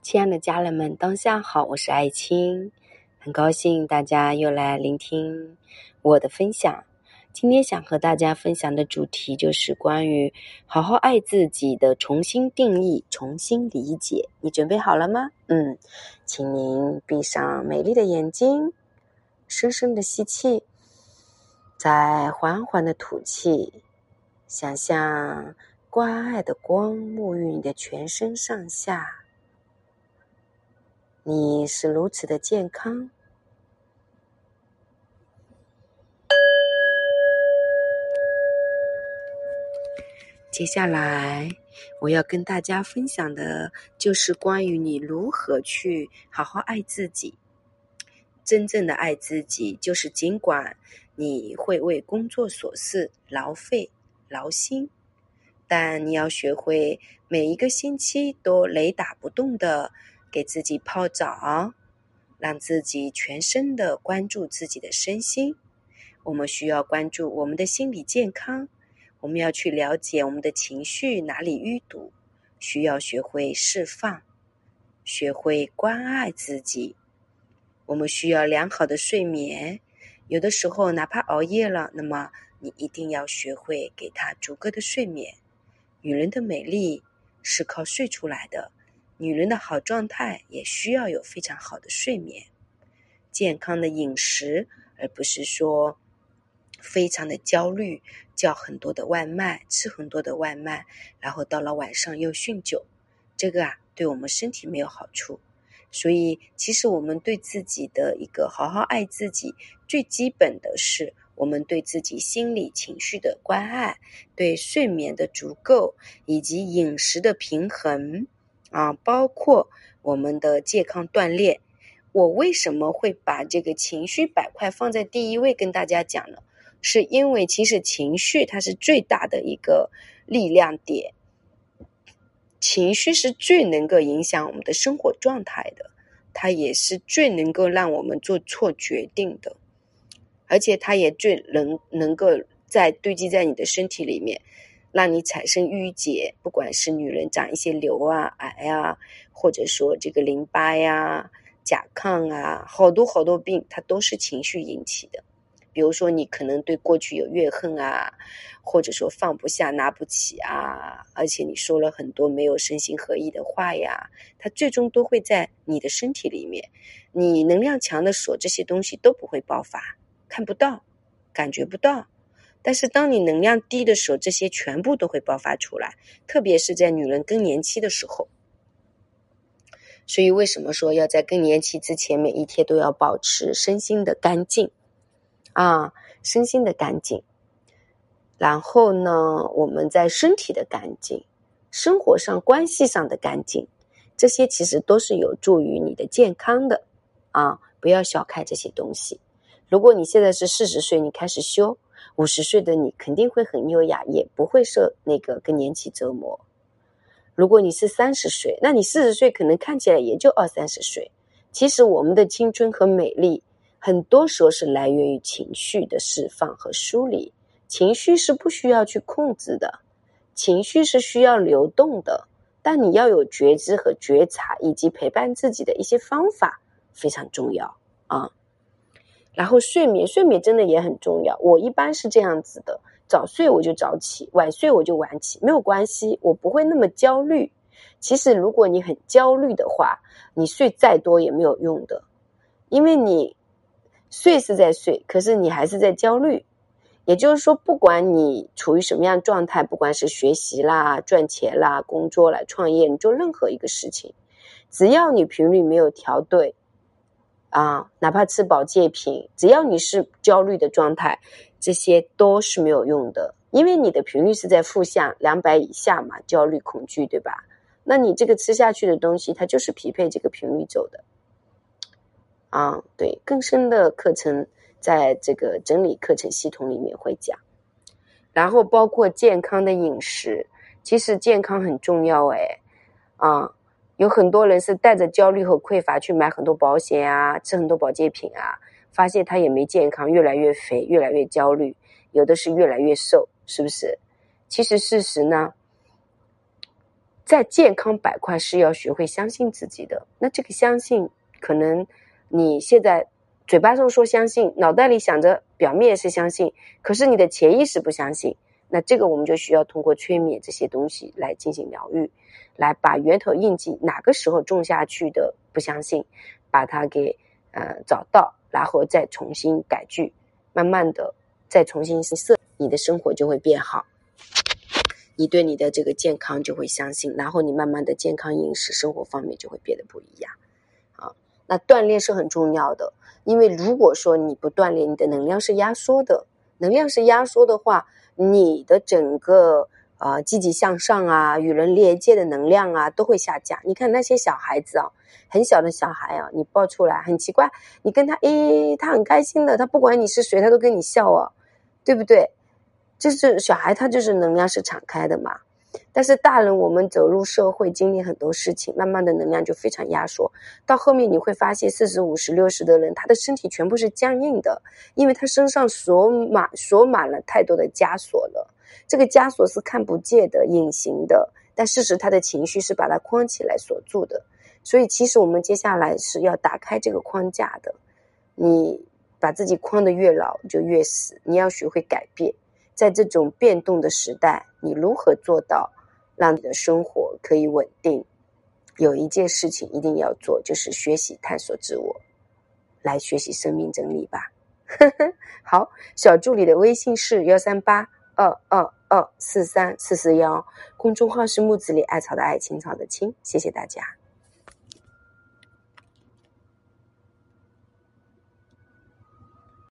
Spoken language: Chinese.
亲爱的家人们，当下好，我是爱青，很高兴大家又来聆听我的分享。今天想和大家分享的主题就是关于好好爱自己的重新定义、重新理解。你准备好了吗？嗯，请您闭上美丽的眼睛，深深的吸气，再缓缓的吐气，想象关爱的光沐浴你的全身上下。你是如此的健康。接下来我要跟大家分享的，就是关于你如何去好好爱自己。真正的爱自己，就是尽管你会为工作琐事劳费劳心，但你要学会每一个星期都雷打不动的。给自己泡澡，让自己全身的关注自己的身心。我们需要关注我们的心理健康，我们要去了解我们的情绪哪里淤堵，需要学会释放，学会关爱自己。我们需要良好的睡眠，有的时候哪怕熬夜了，那么你一定要学会给他足够的睡眠。女人的美丽是靠睡出来的。女人的好状态也需要有非常好的睡眠、健康的饮食，而不是说非常的焦虑，叫很多的外卖，吃很多的外卖，然后到了晚上又酗酒，这个啊对我们身体没有好处。所以，其实我们对自己的一个好好爱自己，最基本的是我们对自己心理情绪的关爱，对睡眠的足够，以及饮食的平衡。啊，包括我们的健康锻炼。我为什么会把这个情绪板块放在第一位跟大家讲呢？是因为其实情绪它是最大的一个力量点，情绪是最能够影响我们的生活状态的，它也是最能够让我们做错决定的，而且它也最能能够在堆积在你的身体里面。让你产生淤结，不管是女人长一些瘤啊、癌啊，或者说这个淋巴呀、甲亢啊，好多好多病，它都是情绪引起的。比如说，你可能对过去有怨恨啊，或者说放不下、拿不起啊，而且你说了很多没有身心合一的话呀，它最终都会在你的身体里面。你能量强的时候，这些东西都不会爆发，看不到，感觉不到。但是当你能量低的时候，这些全部都会爆发出来，特别是在女人更年期的时候。所以为什么说要在更年期之前，每一天都要保持身心的干净啊，身心的干净。然后呢，我们在身体的干净、生活上、关系上的干净，这些其实都是有助于你的健康的啊！不要小看这些东西。如果你现在是四十岁，你开始修。五十岁的你肯定会很优雅，也不会受那个更年期折磨。如果你是三十岁，那你四十岁可能看起来也就二三十岁。其实我们的青春和美丽，很多时候是来源于情绪的释放和梳理。情绪是不需要去控制的，情绪是需要流动的。但你要有觉知和觉察，以及陪伴自己的一些方法，非常重要啊。然后睡眠，睡眠真的也很重要。我一般是这样子的：早睡我就早起，晚睡我就晚起，没有关系，我不会那么焦虑。其实如果你很焦虑的话，你睡再多也没有用的，因为你睡是在睡，可是你还是在焦虑。也就是说，不管你处于什么样状态，不管是学习啦、赚钱啦、工作啦、创业，你做任何一个事情，只要你频率没有调对。啊，哪怕吃保健品，只要你是焦虑的状态，这些都是没有用的，因为你的频率是在负向两百以下嘛，焦虑、恐惧，对吧？那你这个吃下去的东西，它就是匹配这个频率走的。啊，对，更深的课程在这个整理课程系统里面会讲，然后包括健康的饮食，其实健康很重要，哎，啊。有很多人是带着焦虑和匮乏去买很多保险啊，吃很多保健品啊，发现他也没健康，越来越肥，越来越焦虑，有的是越来越瘦，是不是？其实事实呢，在健康板块是要学会相信自己的。那这个相信，可能你现在嘴巴上说相信，脑袋里想着表面是相信，可是你的潜意识不相信。那这个我们就需要通过催眠这些东西来进行疗愈，来把源头印记哪个时候种下去的不相信，把它给呃找到，然后再重新改句，慢慢的再重新设，你的生活就会变好。你对你的这个健康就会相信，然后你慢慢的健康饮食生活方面就会变得不一样，啊，那锻炼是很重要的，因为如果说你不锻炼，你的能量是压缩的，能量是压缩的话，你的整个呃积极向上啊，与人连接的能量啊都会下降。你看那些小孩子啊，很小的小孩啊，你抱出来很奇怪，你跟他诶，他很开心的，他不管你是谁，他都跟你笑啊，对不对？就是小孩，他就是能量是敞开的嘛。但是大人，我们走入社会，经历很多事情，慢慢的能量就非常压缩。到后面你会发现，四十五十六十的人，他的身体全部是僵硬的，因为他身上锁满锁满了太多的枷锁了。这个枷锁是看不见的、隐形的，但事实他的情绪是把它框起来锁住的。所以，其实我们接下来是要打开这个框架的。你把自己框的越牢，就越死。你要学会改变。在这种变动的时代，你如何做到让你的生活可以稳定？有一件事情一定要做，就是学习探索自我，来学习生命真理吧。好，小助理的微信是幺三八二二二四三四四幺，公众号是木子里艾草的艾青草的青，谢谢大家。